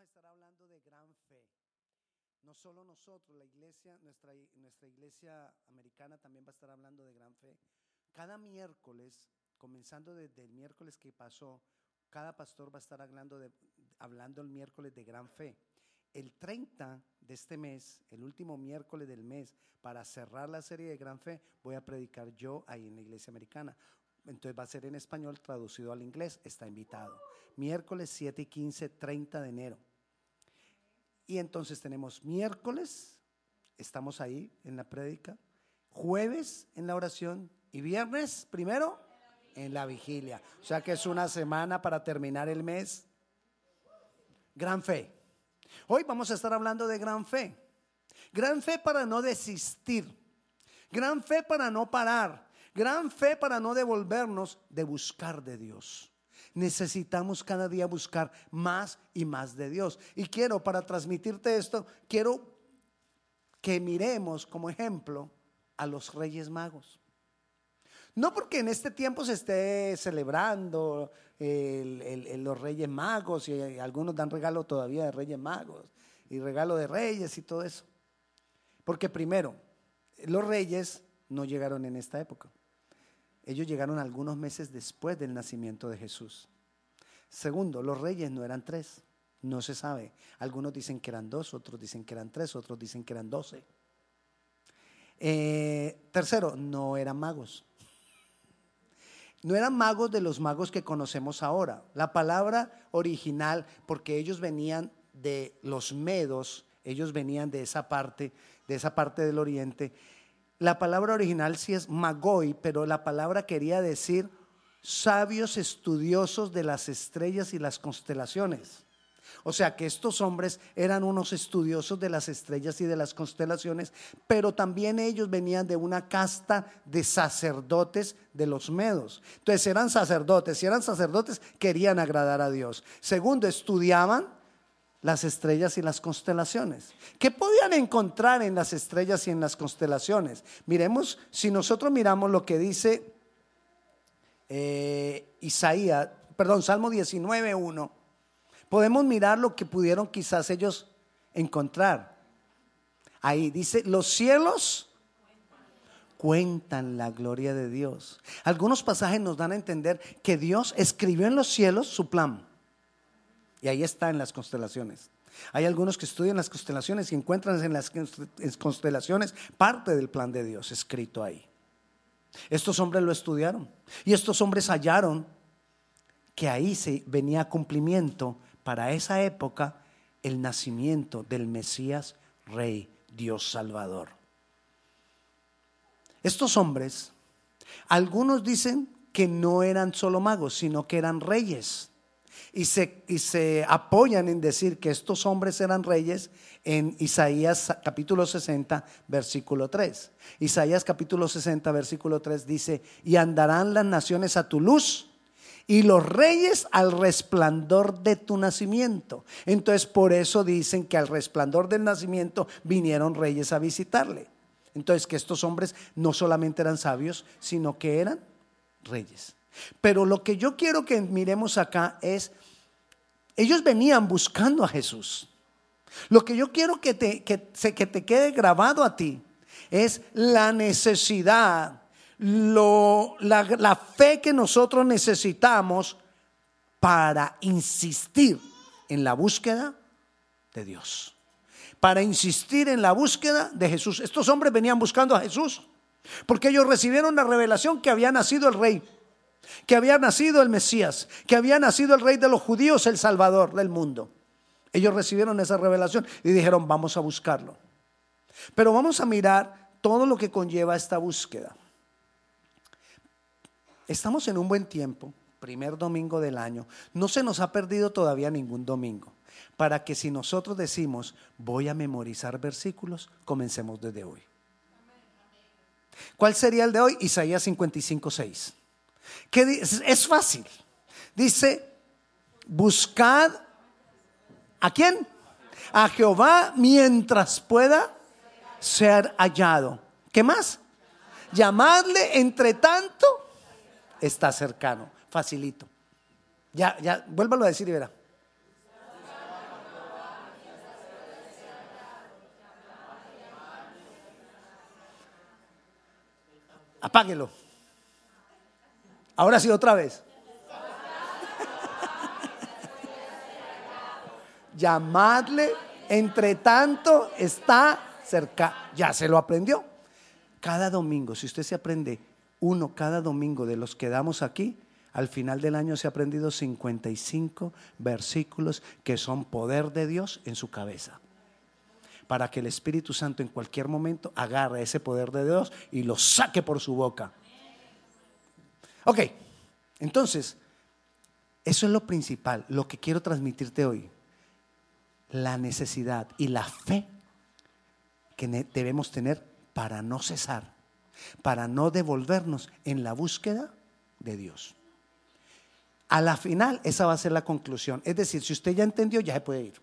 a estar hablando de gran fe. No solo nosotros, la iglesia, nuestra, nuestra iglesia americana también va a estar hablando de gran fe. Cada miércoles, comenzando desde el miércoles que pasó, cada pastor va a estar hablando, de, hablando el miércoles de gran fe. El 30 de este mes, el último miércoles del mes, para cerrar la serie de gran fe, voy a predicar yo ahí en la iglesia americana. Entonces va a ser en español traducido al inglés, está invitado. Miércoles 7 y 15, 30 de enero. Y entonces tenemos miércoles, estamos ahí en la prédica, jueves en la oración y viernes primero en la vigilia. O sea que es una semana para terminar el mes. Gran fe. Hoy vamos a estar hablando de gran fe. Gran fe para no desistir. Gran fe para no parar. Gran fe para no devolvernos de buscar de Dios. Necesitamos cada día buscar más y más de Dios. Y quiero, para transmitirte esto, quiero que miremos como ejemplo a los reyes magos. No porque en este tiempo se esté celebrando los reyes magos y algunos dan regalo todavía de reyes magos y regalo de reyes y todo eso. Porque primero, los reyes no llegaron en esta época. Ellos llegaron algunos meses después del nacimiento de Jesús. Segundo, los reyes no eran tres, no se sabe. Algunos dicen que eran dos, otros dicen que eran tres, otros dicen que eran doce. Eh, tercero, no eran magos. No eran magos de los magos que conocemos ahora. La palabra original, porque ellos venían de los medos, ellos venían de esa parte, de esa parte del oriente. La palabra original sí es magoi, pero la palabra quería decir sabios estudiosos de las estrellas y las constelaciones. O sea que estos hombres eran unos estudiosos de las estrellas y de las constelaciones, pero también ellos venían de una casta de sacerdotes de los medos. Entonces eran sacerdotes, si eran sacerdotes querían agradar a Dios. Segundo, estudiaban las estrellas y las constelaciones. ¿Qué podían encontrar en las estrellas y en las constelaciones? Miremos, si nosotros miramos lo que dice eh, Isaías, perdón, Salmo 19, 1 podemos mirar lo que pudieron quizás ellos encontrar. Ahí dice, los cielos cuentan la gloria de Dios. Algunos pasajes nos dan a entender que Dios escribió en los cielos su plan. Y ahí está en las constelaciones. Hay algunos que estudian las constelaciones y encuentran en las constelaciones parte del plan de Dios escrito ahí. Estos hombres lo estudiaron y estos hombres hallaron que ahí se venía cumplimiento para esa época el nacimiento del Mesías Rey, Dios Salvador. Estos hombres, algunos dicen que no eran solo magos, sino que eran reyes. Y se, y se, apoyan en decir que estos hombres eran reyes en Isaías capítulo 60, versículo 3. Isaías capítulo 60, versículo 3 dice, y andarán las naciones a tu luz y los reyes al resplandor de tu nacimiento. Entonces por eso dicen que al resplandor del nacimiento vinieron reyes a visitarle. Entonces que estos hombres no solamente eran sabios, sino que eran reyes. Pero lo que yo quiero que miremos acá es, ellos venían buscando a Jesús. Lo que yo quiero que te, que, que te quede grabado a ti es la necesidad lo, la, la fe que nosotros necesitamos para insistir en la búsqueda de Dios. Para insistir en la búsqueda de Jesús. Estos hombres venían buscando a Jesús porque ellos recibieron la revelación que había nacido el rey, que había nacido el Mesías, que había nacido el rey de los judíos, el Salvador del mundo. Ellos recibieron esa revelación y dijeron, vamos a buscarlo. Pero vamos a mirar todo lo que conlleva esta búsqueda. Estamos en un buen tiempo, primer domingo del año. No se nos ha perdido todavía ningún domingo. Para que si nosotros decimos, voy a memorizar versículos, comencemos desde hoy. ¿Cuál sería el de hoy? Isaías 55, 6. ¿Qué? Es fácil. Dice, buscad a quién? A Jehová mientras pueda ser hallado. ¿Qué más? Llamadle entre tanto está cercano. Facilito. Ya, ya, vuélvalo a decir y verá. Apáguelo. Ahora sí, otra vez. Llamadle, entre tanto está cerca. Ya se lo aprendió. Cada domingo, si usted se aprende uno cada domingo de los que damos aquí, al final del año se ha aprendido 55 versículos que son poder de Dios en su cabeza. Para que el Espíritu Santo en cualquier momento agarre ese poder de Dios y lo saque por su boca. Ok, entonces, eso es lo principal, lo que quiero transmitirte hoy. La necesidad y la fe que debemos tener para no cesar, para no devolvernos en la búsqueda de Dios. A la final, esa va a ser la conclusión. Es decir, si usted ya entendió, ya se puede ir.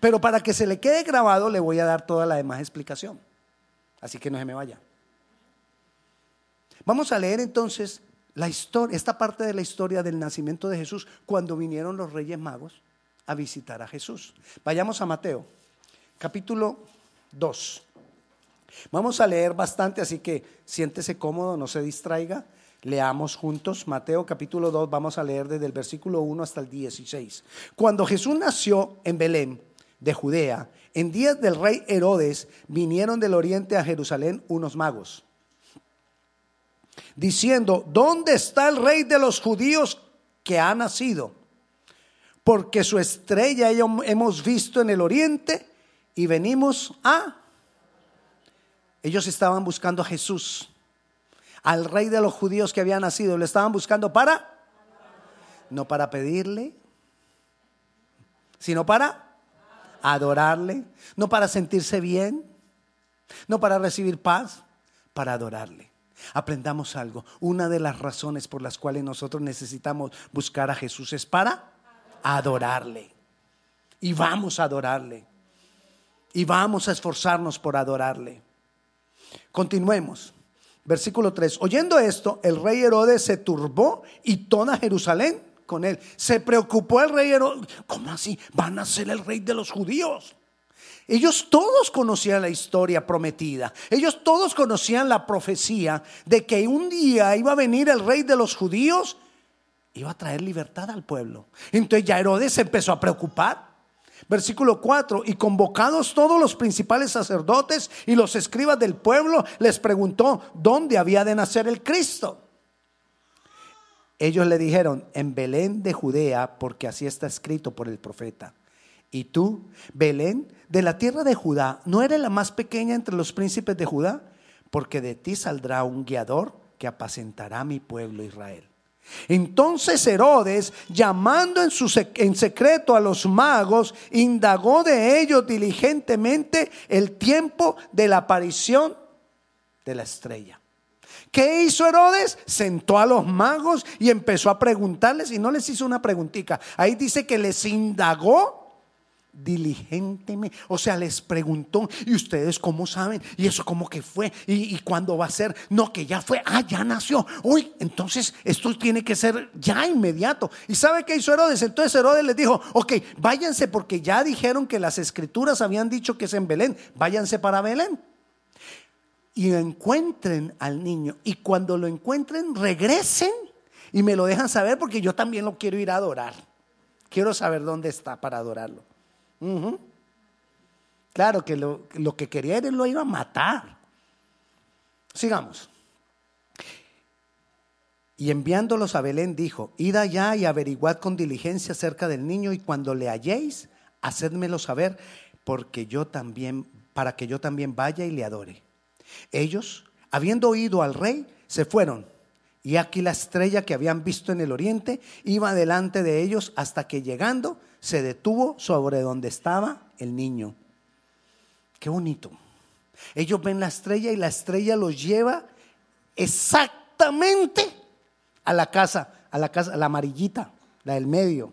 Pero para que se le quede grabado, le voy a dar toda la demás explicación. Así que no se me vaya. Vamos a leer entonces la historia, esta parte de la historia del nacimiento de Jesús cuando vinieron los Reyes Magos a visitar a Jesús. Vayamos a Mateo, capítulo 2. Vamos a leer bastante, así que siéntese cómodo, no se distraiga. Leamos juntos Mateo capítulo 2, vamos a leer desde el versículo 1 hasta el 16. Cuando Jesús nació en Belén de Judea, en días del rey Herodes, vinieron del oriente a Jerusalén unos magos, diciendo, ¿dónde está el rey de los judíos que ha nacido? Porque su estrella hemos visto en el oriente y venimos a ellos estaban buscando a Jesús, al rey de los judíos que había nacido. Le estaban buscando para, no para pedirle, sino para adorarle, no para sentirse bien, no para recibir paz, para adorarle. Aprendamos algo. Una de las razones por las cuales nosotros necesitamos buscar a Jesús es para adorarle. Y vamos a adorarle. Y vamos a esforzarnos por adorarle. Continuemos. Versículo 3. Oyendo esto, el rey Herodes se turbó y toda Jerusalén con él. Se preocupó el rey Herodes. ¿Cómo así? Van a ser el rey de los judíos. Ellos todos conocían la historia prometida. Ellos todos conocían la profecía de que un día iba a venir el rey de los judíos, iba a traer libertad al pueblo. Entonces ya Herodes empezó a preocupar. Versículo 4, y convocados todos los principales sacerdotes y los escribas del pueblo, les preguntó dónde había de nacer el Cristo. Ellos le dijeron, en Belén de Judea, porque así está escrito por el profeta. Y tú, Belén, de la tierra de Judá, ¿no eres la más pequeña entre los príncipes de Judá? Porque de ti saldrá un guiador que apacentará mi pueblo Israel. Entonces Herodes, llamando en, en secreto a los magos, indagó de ellos diligentemente el tiempo de la aparición de la estrella. ¿Qué hizo Herodes? Sentó a los magos y empezó a preguntarles y no les hizo una preguntita. Ahí dice que les indagó diligentemente. O sea, les preguntó, ¿y ustedes cómo saben? ¿Y eso cómo que fue? ¿Y, cuándo va a ser? No, que ya fue. Ah, ya nació. Uy, entonces esto tiene que ser ya inmediato. ¿Y sabe qué hizo Herodes? Entonces Herodes les dijo, ok, váyanse porque ya dijeron que las escrituras habían dicho que es en Belén. Váyanse para Belén. Y encuentren al niño. Y cuando lo encuentren, regresen y me lo dejan saber porque yo también lo quiero ir a adorar. Quiero saber dónde está para adorarlo. Claro que lo, que quería él lo iba a matar. Sigamos. Y enviándolos a Belén dijo, id allá y averiguad con diligencia acerca del niño y cuando le halléis, hacedmelo saber, porque yo también, para que yo también vaya y le adore. Ellos, habiendo oído al rey, se fueron. Y aquí la estrella que habían visto en el oriente iba delante de ellos hasta que llegando se detuvo sobre donde estaba el niño. Qué bonito. Ellos ven la estrella y la estrella los lleva exactamente a la casa, a la casa, la amarillita, la del medio.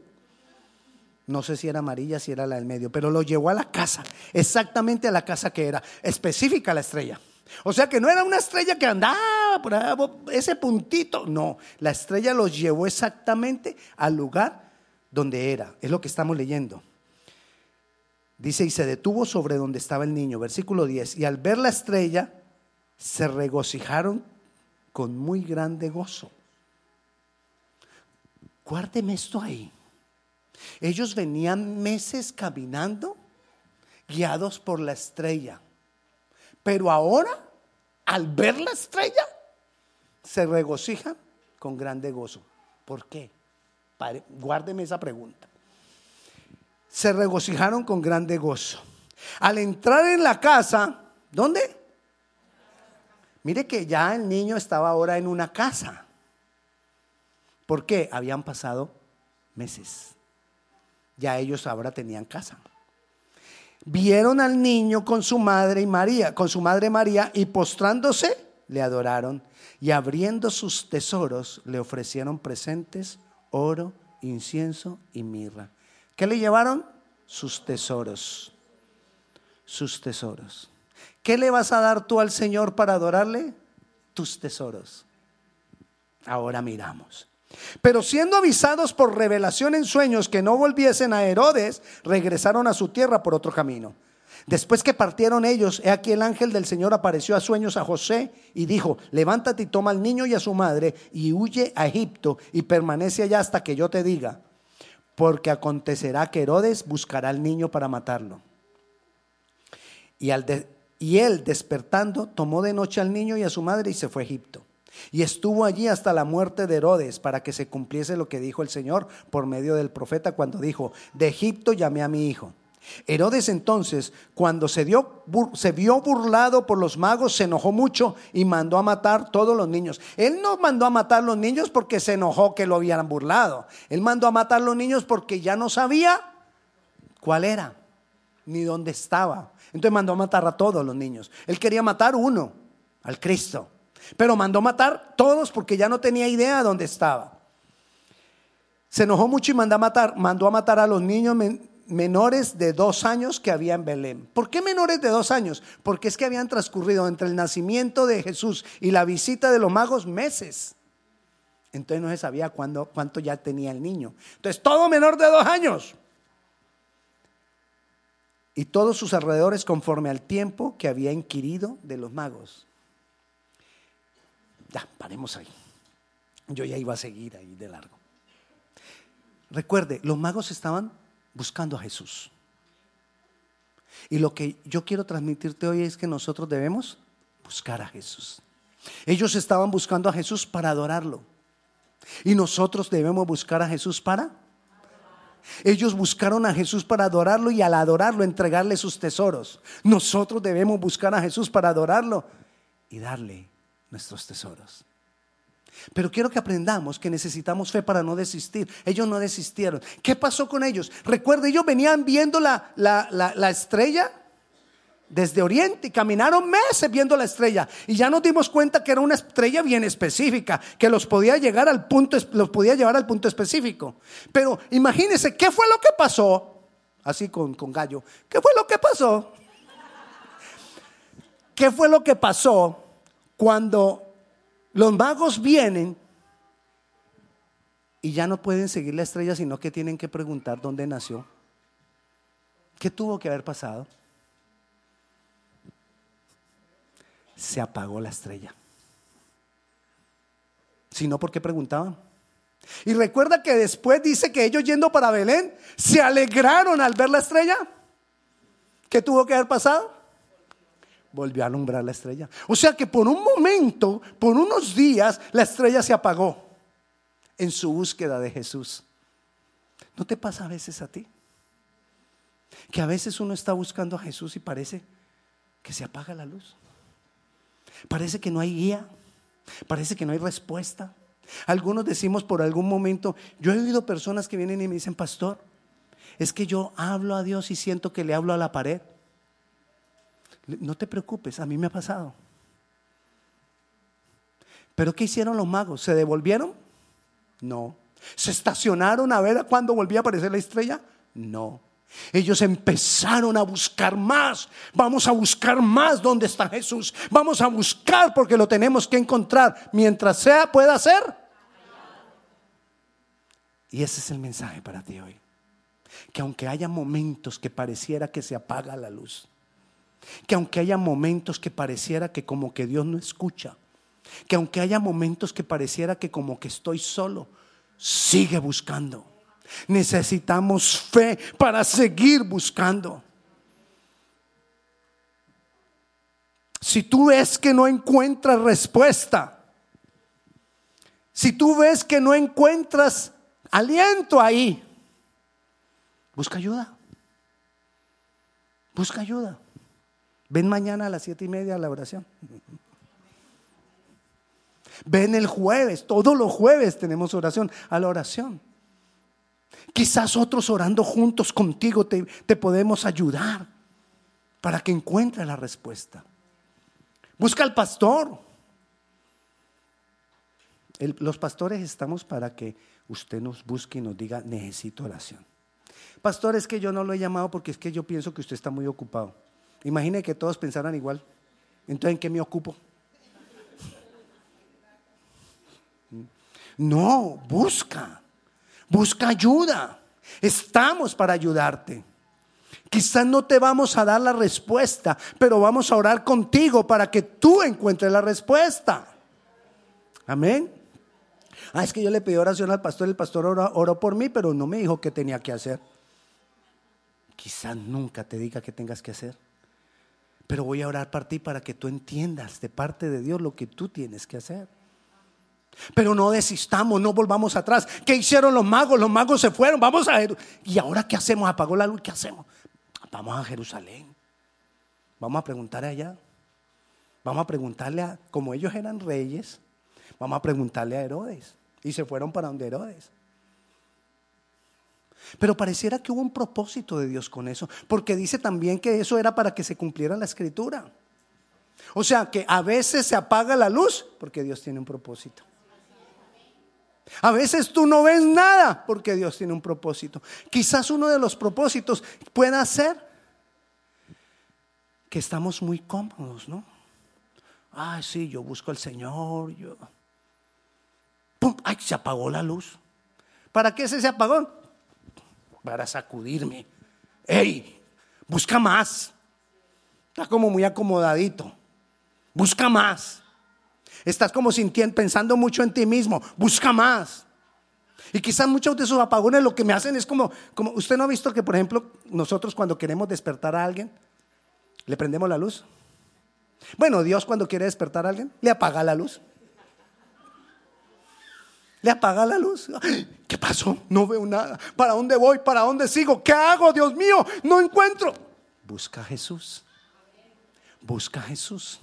No sé si era amarilla, si era la del medio, pero lo llevó a la casa, exactamente a la casa que era, específica la estrella. O sea que no era una estrella que andaba por ese puntito, no, la estrella los llevó exactamente al lugar donde era. Es lo que estamos leyendo. Dice, y se detuvo sobre donde estaba el niño. Versículo 10. Y al ver la estrella, se regocijaron con muy grande gozo. Guárdeme esto ahí. Ellos venían meses caminando guiados por la estrella. Pero ahora, al ver la estrella, se regocijan con grande gozo. ¿Por qué? Guárdeme esa pregunta. Se regocijaron con grande gozo. Al entrar en la casa, ¿dónde? Mire que ya el niño estaba ahora en una casa. ¿Por qué? Habían pasado meses. Ya ellos ahora tenían casa. Vieron al niño con su madre y María, con su madre María y postrándose le adoraron y abriendo sus tesoros le ofrecieron presentes, oro, incienso y mirra. ¿Qué le llevaron? Sus tesoros. Sus tesoros. ¿Qué le vas a dar tú al Señor para adorarle? Tus tesoros. Ahora miramos. Pero siendo avisados por revelación en sueños que no volviesen a Herodes, regresaron a su tierra por otro camino. Después que partieron ellos, he aquí el ángel del Señor apareció a sueños a José y dijo, levántate y toma al niño y a su madre y huye a Egipto y permanece allá hasta que yo te diga, porque acontecerá que Herodes buscará al niño para matarlo. Y, al y él, despertando, tomó de noche al niño y a su madre y se fue a Egipto. Y estuvo allí hasta la muerte de Herodes para que se cumpliese lo que dijo el Señor por medio del profeta cuando dijo, de Egipto llamé a mi hijo. Herodes entonces, cuando se, vio burlado por los magos, se enojó mucho y mandó a matar todos los niños. Él no mandó a matar los niños porque se enojó que lo habían burlado. Él mandó a matar los niños porque ya no sabía cuál era, ni dónde estaba. Entonces mandó a matar a todos los niños. Él quería matar uno, al Cristo. Pero mandó matar todos porque ya no tenía idea de dónde estaba. Se enojó mucho y mandó a matar, mandó a matar a los niños menores de dos años que había en Belén. ¿Por qué menores de dos años? Porque es que habían transcurrido entre el nacimiento de Jesús y la visita de los magos meses. Entonces no se sabía cuándo, cuánto ya tenía el niño. Entonces todo menor de dos años. Y todos sus alrededores conforme al tiempo que había inquirido de los magos. Ya, paremos ahí. Yo ya iba a seguir ahí de largo. Recuerde, los magos estaban buscando a Jesús. Y lo que yo quiero transmitirte hoy es que nosotros debemos buscar a Jesús. Ellos estaban buscando a Jesús para adorarlo. Y nosotros debemos buscar a Jesús para... Ellos buscaron a Jesús para adorarlo y al adorarlo entregarle sus tesoros. Nosotros debemos buscar a Jesús para adorarlo y darle nuestros tesoros. Pero quiero que aprendamos que necesitamos fe para no desistir. Ellos no desistieron. ¿Qué pasó con ellos? Recuerda, ellos venían viendo la, la, estrella desde Oriente y caminaron meses viendo la estrella y ya nos dimos cuenta que era una estrella bien específica, que los podía llegar al punto, los podía llevar al punto específico. Pero imagínense, ¿qué fue lo que pasó? Así con, con gallo, ¿qué fue lo que pasó? ¿Qué fue lo que pasó cuando los magos vienen y ya no pueden seguir la estrella, sino que tienen que preguntar dónde nació. ¿Qué tuvo que haber pasado? Se apagó la estrella. Si no, ¿por qué preguntaban? Y recuerda que después dice que ellos yendo para Belén se alegraron al ver la estrella. ¿Qué tuvo que haber pasado? Volvió a alumbrar la estrella. O sea que por un momento, por unos días, la estrella se apagó en su búsqueda de Jesús. ¿No te pasa a veces a ti? Que a veces uno está buscando a Jesús y parece que se apaga la luz. Parece que no hay guía. Parece que no hay respuesta. Algunos decimos por algún momento, yo he oído personas que vienen y me dicen, pastor, es que yo hablo a Dios y siento que le hablo a la pared. No te preocupes, a mí me ha pasado. Pero ¿qué hicieron los magos? ¿Se devolvieron? No. ¿Se estacionaron a ver a cuándo volvía a aparecer la estrella? No. Ellos empezaron a buscar más. Vamos a buscar más dónde está Jesús. Vamos a buscar porque lo tenemos que encontrar mientras sea pueda ser. Y ese es el mensaje para ti hoy. Que aunque haya momentos que pareciera que se apaga la luz, que aunque haya momentos que pareciera que como que Dios no escucha, que aunque haya momentos que pareciera que como que estoy solo, sigue buscando. Necesitamos fe para seguir buscando. Si tú ves que no encuentras respuesta, si tú ves que no encuentras aliento ahí, busca ayuda. Busca ayuda. Ven mañana a las siete y media a la oración. Ven el jueves, todos los jueves tenemos oración, a la oración. Quizás otros orando juntos contigo te, podemos ayudar para que encuentre la respuesta. Busca al pastor. los pastores estamos para que usted nos busque y nos diga, necesito oración. Pastor, es que yo no lo he llamado porque es que yo pienso que usted está muy ocupado. Imagine que todos pensaran igual. Entonces, ¿en qué me ocupo? No, busca. Busca ayuda. Estamos para ayudarte. Quizás no te vamos a dar la respuesta, pero vamos a orar contigo para que tú encuentres la respuesta. Amén. Ah, es que yo le pedí oración al pastor, el pastor oró, por mí, pero no me dijo qué tenía que hacer. Quizás nunca te diga qué tengas que hacer. Pero voy a orar por ti para que tú entiendas de parte de Dios lo que tú tienes que hacer. Pero no desistamos, no volvamos atrás. ¿Qué hicieron los magos? Los magos se fueron. Vamos a ¿Y ahora qué hacemos? Apagó la luz. ¿Qué hacemos? Vamos a Jerusalén. Vamos a preguntar allá. Vamos a preguntarle a, como ellos eran reyes, vamos a preguntarle a Herodes. Y se fueron para donde Herodes. Pero pareciera que hubo un propósito de Dios con eso, porque dice también que eso era para que se cumpliera la escritura. O sea que a veces se apaga la luz porque Dios tiene un propósito. A veces tú no ves nada porque Dios tiene un propósito. Quizás uno de los propósitos pueda ser que estamos muy cómodos, ¿no? Ay, sí, yo busco al Señor, yo. ¡Pum! ¡Ay, se apagó la luz! ¿Para qué es ese apagón? Para sacudirme. ¡Ey! Busca más. Está como muy acomodadito. Busca más. Estás como sintiendo, pensando mucho en ti mismo. Busca más. Y quizás muchos de esos apagones lo que me hacen es como, como, usted no ha visto que, por ejemplo, nosotros cuando queremos despertar a alguien, le prendemos la luz. Bueno, Dios cuando quiere despertar a alguien, le apaga la luz. Le apaga la luz. ¿Qué pasó? No veo nada. ¿Para dónde voy? ¿Para dónde sigo? ¿Qué hago? Dios mío, no encuentro. Busca a Jesús. Busca a Jesús.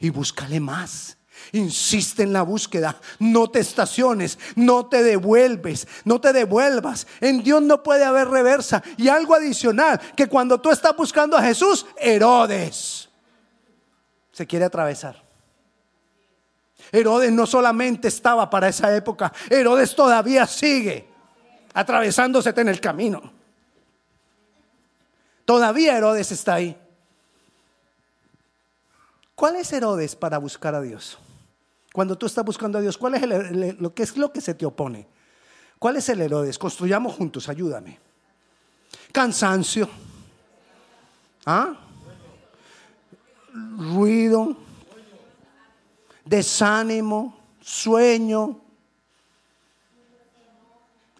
Y búscale más. Insiste en la búsqueda, no te estaciones, no te devuelves, no te devuelvas. En Dios no puede haber reversa. Y algo adicional, que cuando tú estás buscando a Jesús, Herodes se quiere atravesar. Herodes no solamente estaba para esa época, Herodes todavía sigue atravesándose en el camino. Todavía Herodes está ahí. ¿Cuál es Herodes para buscar a Dios? Cuando tú estás buscando a Dios, ¿cuál es lo que es lo que se te opone? ¿Cuál es el Herodes? Construyamos juntos, ayúdame. Cansancio. ¿Ah? Desánimo. Sueño.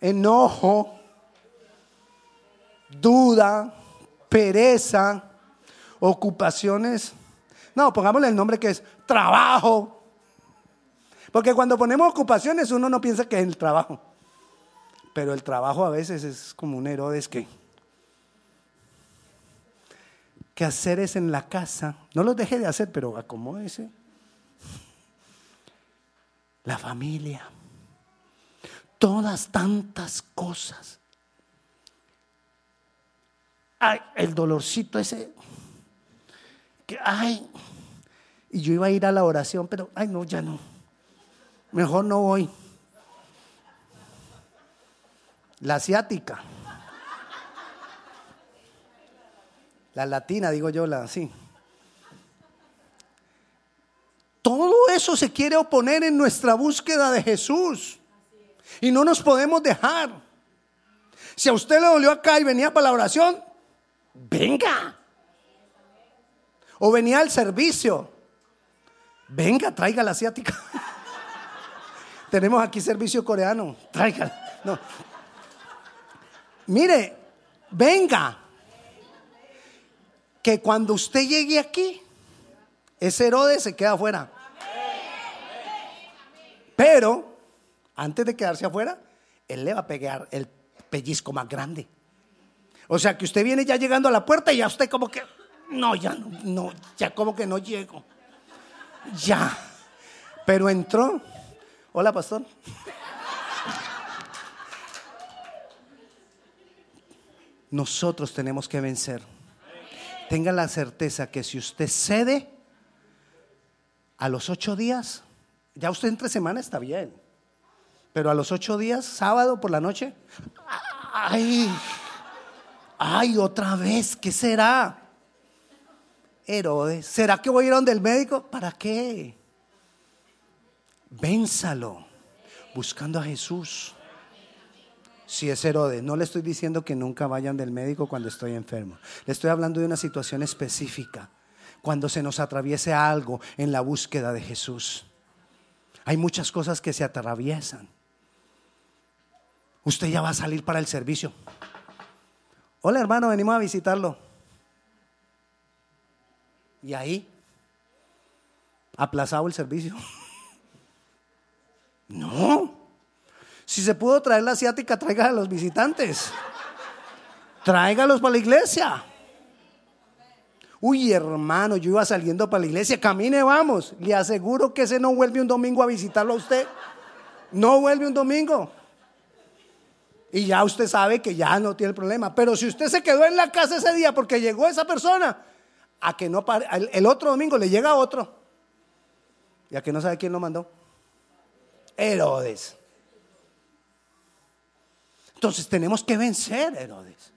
Enojo. Duda. Pereza. Ocupaciones. No, pongámosle el nombre que es trabajo. Porque cuando ponemos ocupaciones uno no piensa que es el trabajo. Pero el trabajo a veces es como un Herodes que... Es en la casa. No los deje de hacer, pero acomódese. La familia. Todas tantas cosas. Ay, el dolorcito ese. Que, ay. Y yo iba a ir a la oración, pero, ay, no, ya no mejor no voy. La asiática. La latina, digo yo, la así. Todo eso se quiere oponer en nuestra búsqueda de Jesús. Y no nos podemos dejar. Si a usted le dolió acá y venía para la oración, venga. O venía al servicio. Venga, traiga la asiática. Tenemos aquí servicio coreano. Tráigala. No. Mire, venga. Que cuando usted llegue aquí, ese Herodes se queda afuera. Pero, antes de quedarse afuera, él le va a pegar el pellizco más grande. O sea que usted viene ya llegando a la puerta y ya usted como que, no, ya no, no ya como que no llego. Ya. Pero entró Hola, pastor. Nosotros tenemos que vencer. Tenga la certeza que si usted cede a los ocho días, ya usted entre semana está bien. Pero a los ocho días, sábado por la noche, ay, ay, otra vez, ¿qué será? Herodes, ¿será que voy a ir donde el médico? ¿Para qué? Vénsalo buscando a Jesús. Si es Herodes, no le estoy diciendo que nunca vayan del médico cuando estoy enfermo. Le estoy hablando de una situación específica, cuando se nos atraviese algo en la búsqueda de Jesús. Hay muchas cosas que se atraviesan. Usted ya va a salir para el servicio. Hola hermano, venimos a visitarlo. Y ahí, aplazado el servicio. No. Si se pudo traer la asiática, traiga a los visitantes. Tráigalos para la iglesia. Uy, hermano, yo iba saliendo para la iglesia, camine, vamos. Le aseguro que ese no vuelve un domingo a visitarlo a usted. No vuelve un domingo. Y ya usted sabe que ya no tiene problema. Pero si usted se quedó en la casa ese día porque llegó esa persona, a que no el otro domingo le llega otro. Y a que no sabe quién lo mandó. Herodes. Entonces tenemos que vencer, Herodes.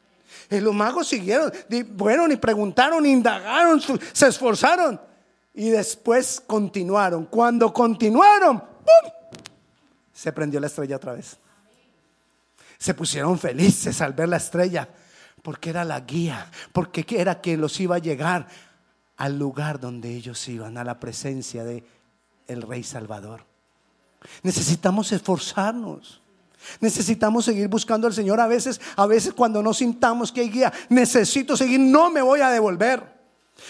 Y los magos siguieron, fueron y preguntaron, indagaron, se esforzaron y después continuaron. Cuando continuaron, ¡pum! se prendió la estrella otra vez. Se pusieron felices al ver la estrella porque era la guía, porque era quien los iba a llegar al lugar donde ellos iban, a la presencia de el Rey Salvador. Necesitamos esforzarnos. Necesitamos seguir buscando al Señor. A veces, a veces cuando no sintamos que hay guía, necesito seguir, no me voy a devolver.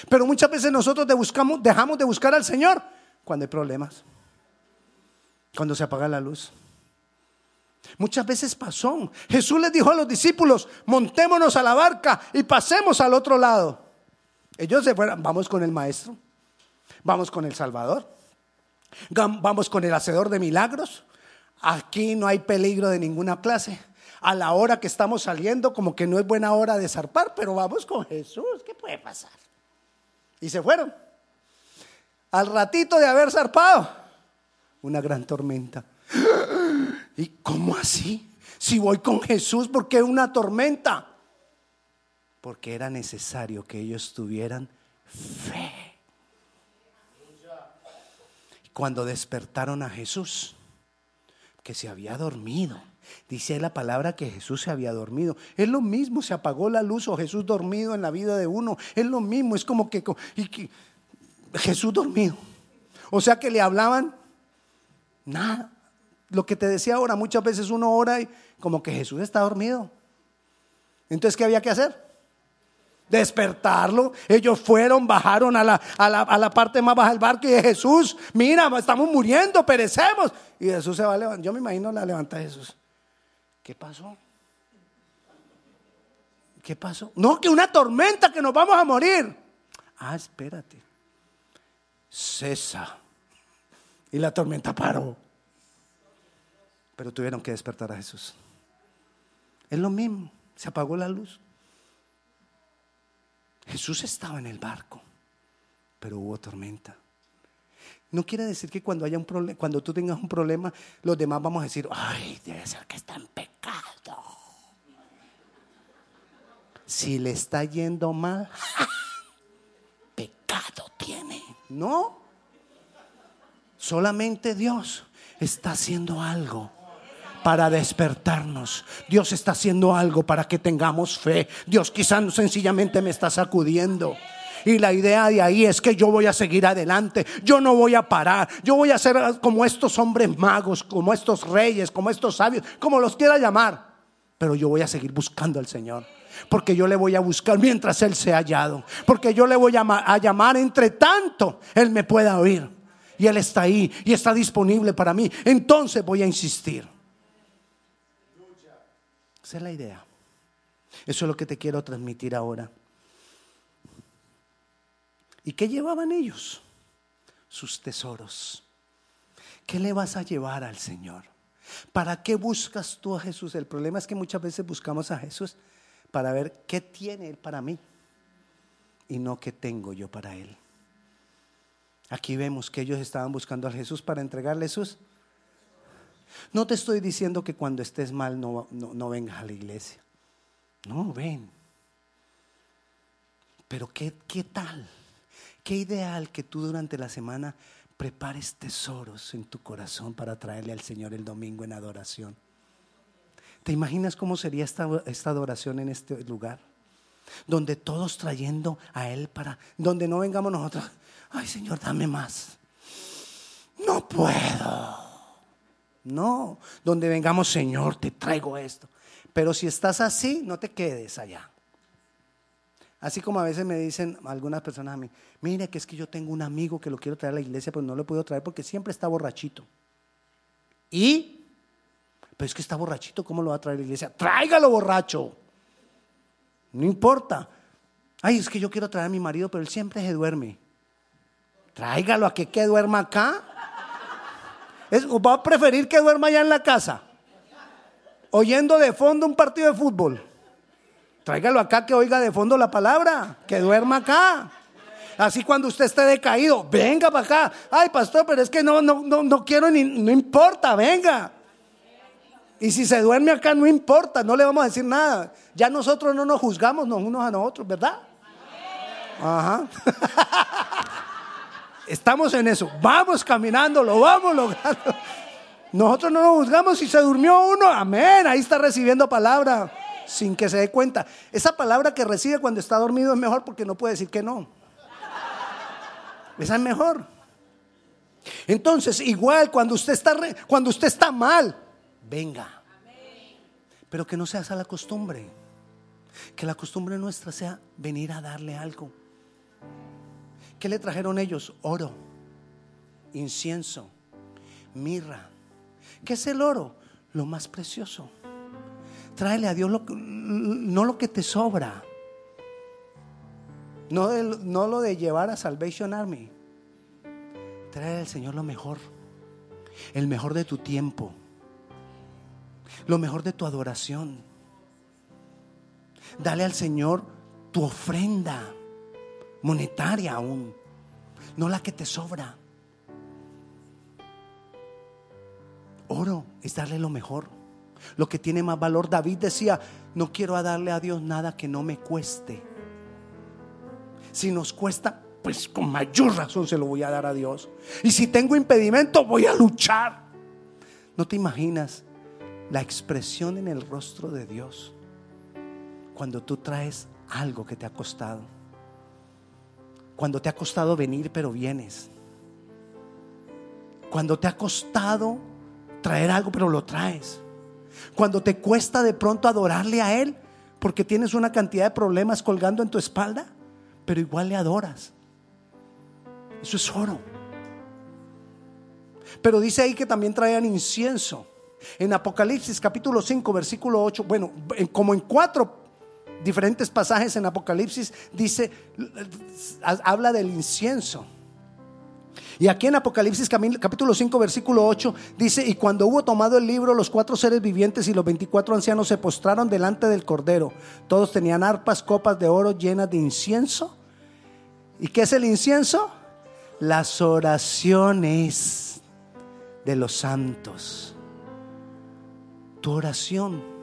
Pero muchas veces nosotros buscamos, dejamos de buscar al Señor cuando hay problemas, cuando se apaga la luz. Muchas veces pasó. Jesús les dijo a los discípulos, montémonos a la barca y pasemos al otro lado. Ellos se fueron, vamos con el Maestro, vamos con el Salvador. Vamos con el hacedor de milagros. Aquí no hay peligro de ninguna clase. A la hora que estamos saliendo, como que no es buena hora de zarpar, pero vamos con Jesús. ¿Qué puede pasar? Y se fueron. Al ratito de haber zarpado, una gran tormenta. ¿Y cómo así? Si voy con Jesús, ¿por qué una tormenta? Porque era necesario que ellos tuvieran fe cuando despertaron a Jesús, que se había dormido. Dice la palabra que Jesús se había dormido. Es lo mismo, se apagó la luz o Jesús dormido en la vida de uno. Es lo mismo, es como que, Jesús dormido. O sea que le hablaban nada. Lo que te decía ahora, muchas veces uno ora y como que Jesús está dormido. Entonces, ¿qué había que hacer? Despertarlo. Ellos fueron, bajaron a la, a, la, parte más baja del barco y de Jesús, mira, estamos muriendo, perecemos. Y Jesús se va a levantar. Yo me imagino la levanta Jesús. ¿Qué pasó? ¿Qué pasó? No, que una tormenta, que nos vamos a morir. Ah, espérate. Cesa. Y la tormenta paró. Pero tuvieron que despertar a Jesús. Es lo mismo. Se apagó la luz. Jesús estaba en el barco, pero hubo tormenta. No quiere decir que cuando haya un problema, cuando tú tengas un problema, los demás vamos a decir, ay, debe ser que está en pecado. Si le está yendo mal, pecado tiene. No. Solamente Dios está haciendo algo para despertarnos. Dios está haciendo algo para que tengamos fe. Dios quizás sencillamente me está sacudiendo. Y la idea de ahí es que yo voy a seguir adelante, yo no voy a parar, yo voy a ser como estos hombres magos, como estos reyes, como estos sabios, como los quiera llamar. Pero yo voy a seguir buscando al Señor. Porque yo le voy a buscar mientras Él se ha hallado. Porque yo le voy a, a llamar entre tanto Él me pueda oír. Y Él está ahí y está disponible para mí. Entonces voy a insistir. Esa es la idea. Eso es lo que te quiero transmitir ahora. ¿Y qué llevaban ellos? Sus tesoros. ¿Qué le vas a llevar al Señor? ¿Para qué buscas tú a Jesús? El problema es que muchas veces buscamos a Jesús para ver qué tiene Él para mí y no qué tengo yo para Él. Aquí vemos que ellos estaban buscando a Jesús para entregarle sus. No te estoy diciendo que cuando estés mal no, no, vengas a la iglesia. No, ven. Pero ¿qué, ¿qué tal? Qué ideal que tú durante la semana prepares tesoros en tu corazón para traerle al Señor el domingo en adoración. ¿Te imaginas cómo sería esta, esta adoración en este lugar? Donde todos trayendo a Él para, donde no vengamos nosotros, ay Señor, dame más. No puedo. No, donde vengamos, Señor, te traigo esto. Pero si estás así, no te quedes allá. Así como a veces me dicen algunas personas a mí, mire que es que yo tengo un amigo que lo quiero traer a la iglesia, pero no lo puedo traer porque siempre está borrachito. Y, pero es que está borrachito, ¿cómo lo va a traer a la iglesia? Tráigalo borracho. No importa. Ay, es que yo quiero traer a mi marido, pero él siempre se duerme. Tráigalo a que que duerma acá. Es, ¿Va a preferir que duerma allá en la casa? Oyendo de fondo un partido de fútbol. Tráigalo acá que oiga de fondo la palabra, que duerma acá. Así cuando usted esté decaído, venga para acá. Ay, pastor, pero es que no, no, no, no quiero ni, no importa, venga. Y si se duerme acá, no importa, no le vamos a decir nada. Ya nosotros no nos juzgamos unos a nosotros, ¿verdad? Ajá. Estamos en eso. Vamos caminando, lo vamos logrando. Nosotros no nos juzgamos si se durmió uno. Amén. Ahí está recibiendo palabra sin que se dé cuenta. Esa palabra que recibe cuando está dormido es mejor porque no puede decir que no. Esa es mejor. Entonces, igual cuando usted está cuando usted está mal, venga. Pero que no sea esa la costumbre. Que la costumbre nuestra sea venir a darle algo. ¿Qué le trajeron ellos? Oro, incienso, mirra. ¿Qué es el oro? Lo más precioso. Tráele a Dios no lo que te sobra. No, lo de llevar a Salvation Army. Trae al Señor lo mejor. El mejor de tu tiempo. Lo mejor de tu adoración. Dale al Señor tu ofrenda monetaria aún. No la que te sobra. Oro es darle lo mejor lo que tiene más valor. David decía, no quiero darle a Dios nada que no me cueste. Si nos cuesta, pues con mayor razón se lo voy a dar a Dios. Y si tengo impedimento, voy a luchar. No te imaginas la expresión en el rostro de Dios cuando tú traes algo que te ha costado. Cuando te ha costado venir, pero vienes. Cuando te ha costado traer algo, pero lo traes. Cuando te cuesta de pronto adorarle a Él porque tienes una cantidad de problemas colgando en tu espalda, pero igual le adoras. Eso es oro. Pero dice ahí que también traían incienso. En Apocalipsis capítulo 5, versículo 8, bueno, como en cuatro diferentes pasajes en Apocalipsis dice, habla del incienso. Y aquí en Apocalipsis capítulo 5 versículo 8 dice, y cuando hubo tomado el libro, los cuatro seres vivientes y los 24 ancianos se postraron delante del Cordero. Todos tenían arpas, copas de oro llenas de incienso. ¿Y qué es el incienso? Las oraciones de los santos. Tu oración.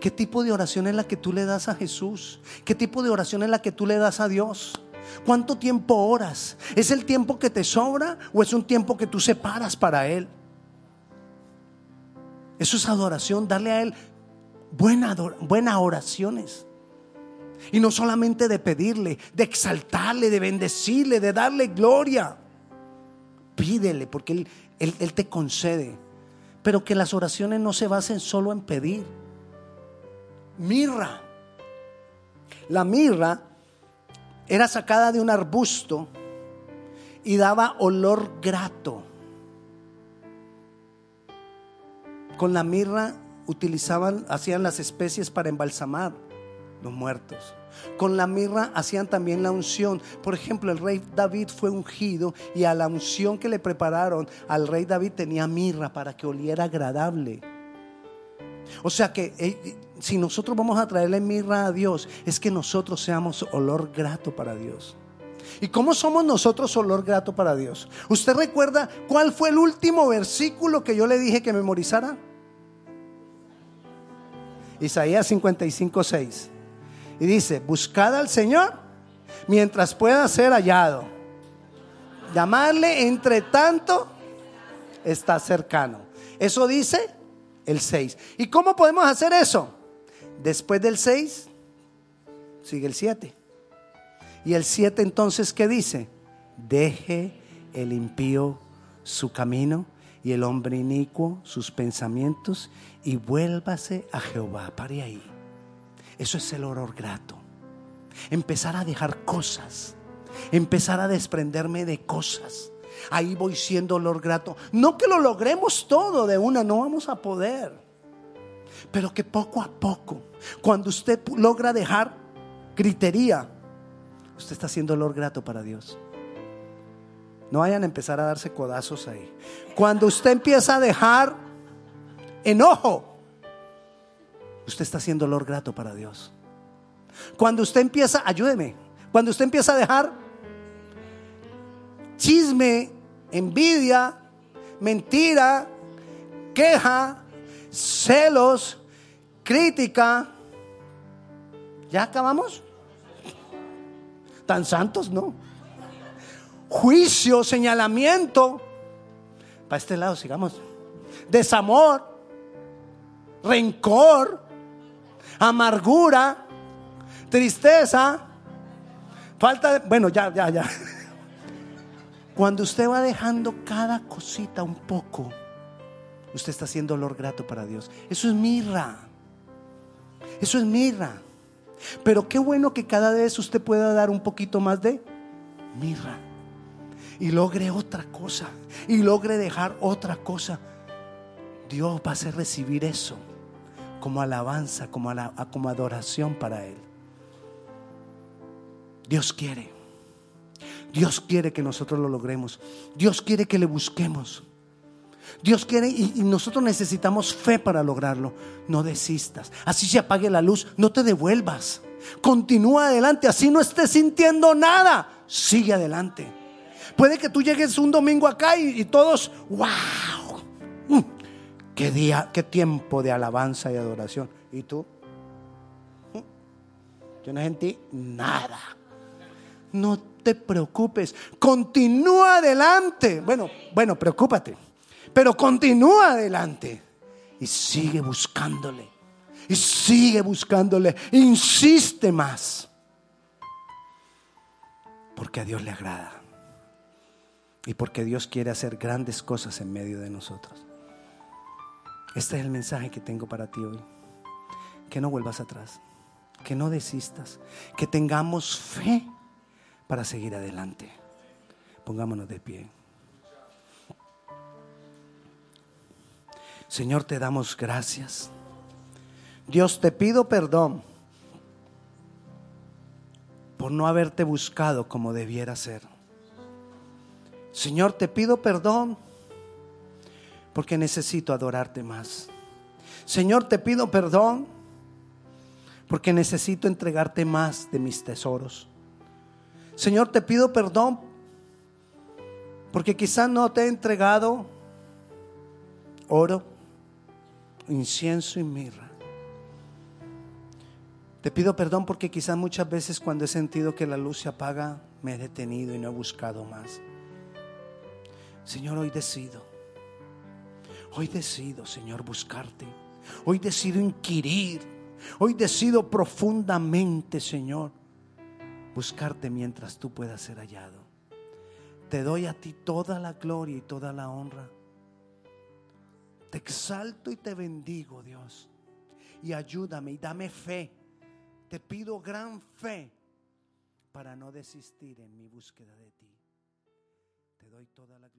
¿Qué tipo de oración es la que tú le das a Jesús? ¿Qué tipo de oración es la que tú le das a Dios? ¿Cuánto tiempo oras? ¿Es el tiempo que te sobra o es un tiempo que tú separas para Él? Eso es adoración, darle a Él buenas oraciones. Y no solamente de pedirle, de exaltarle, de bendecirle, de darle gloria. Pídele porque Él, él, él te concede. Pero que las oraciones no se basen solo en pedir. Mirra. La mirra era sacada de un arbusto y daba olor grato. Con la mirra utilizaban, hacían las especies para embalsamar los muertos. Con la mirra hacían también la unción. Por ejemplo, el rey David fue ungido y a la unción que le prepararon al rey David tenía mirra para que oliera agradable. O sea que eh, si nosotros vamos a traerle mirra a Dios, es que nosotros seamos olor grato para Dios. ¿Y cómo somos nosotros olor grato para Dios? ¿Usted recuerda cuál fue el último versículo que yo le dije que memorizara? Isaías 55, 6. Y dice, buscad al Señor mientras pueda ser hallado. Llamarle entre tanto está cercano. Eso dice el 6. ¿Y cómo podemos hacer eso? Después del 6 sigue el 7. Y el 7 entonces, ¿qué dice? Deje el impío su camino y el hombre inicuo sus pensamientos y vuélvase a Jehová. Pare ahí. Eso es el olor grato. Empezar a dejar cosas. Empezar a desprenderme de cosas. Ahí voy siendo olor grato. No que lo logremos todo de una, no vamos a poder. Pero que poco a poco, cuando usted logra dejar gritería, usted está haciendo olor grato para Dios. No vayan a empezar a darse codazos ahí. Cuando usted empieza a dejar enojo, usted está haciendo olor grato para Dios. Cuando usted empieza, ayúdeme, cuando usted empieza a dejar chisme, envidia, mentira, queja, celos, crítica, ¿ya acabamos? ¿Tan santos? No. Juicio, señalamiento. Para este lado, sigamos. Desamor, rencor, amargura, tristeza, falta de... Bueno, ya, ya, ya. Cuando usted va dejando cada cosita un poco, usted está haciendo olor grato para Dios. Eso es mirra. Eso es mirra. Pero qué bueno que cada vez usted pueda dar un poquito más de mirra. Y logre otra cosa. Y logre dejar otra cosa. Dios va a hacer recibir eso como alabanza, como, como adoración para Él. Dios quiere. Dios quiere que nosotros lo logremos. Dios quiere que le busquemos. Dios quiere y, nosotros necesitamos fe para lograrlo. No desistas. Así se apague la luz, no te devuelvas. Continúa adelante, así no estés sintiendo nada. Sigue adelante. Puede que tú llegues un domingo acá y, y todos, wow, mm, qué día, qué tiempo de alabanza y adoración. ¿Y tú? Mm, yo no sentí nada. No preocupes, continúa adelante. Bueno, bueno, preocúpate, pero continúa adelante y sigue buscándole. Y sigue buscándole, insiste más. Porque a Dios le agrada. Y porque Dios quiere hacer grandes cosas en medio de nosotros. Este es el mensaje que tengo para ti hoy. Que no vuelvas atrás. Que no desistas. Que tengamos fe para seguir adelante. Pongámonos de pie. Señor, te damos gracias. Dios, te pido perdón por no haberte buscado como debiera ser. Señor, te pido perdón porque necesito adorarte más. Señor, te pido perdón porque necesito entregarte más de mis tesoros. Señor, te pido perdón porque quizás no te he entregado oro, incienso y mirra. Te pido perdón porque quizás muchas veces cuando he sentido que la luz se apaga, me he detenido y no he buscado más. Señor, hoy decido. Hoy decido, Señor, buscarte. Hoy decido inquirir Hoy decido profundamente, Señor, buscarte mientras tú puedas ser hallado. Te doy a ti toda la gloria y toda la honra. Te exalto y te bendigo, Dios. Y ayúdame y dame fe. Te pido gran fe para no desistir en mi búsqueda de ti. Te doy toda la gloria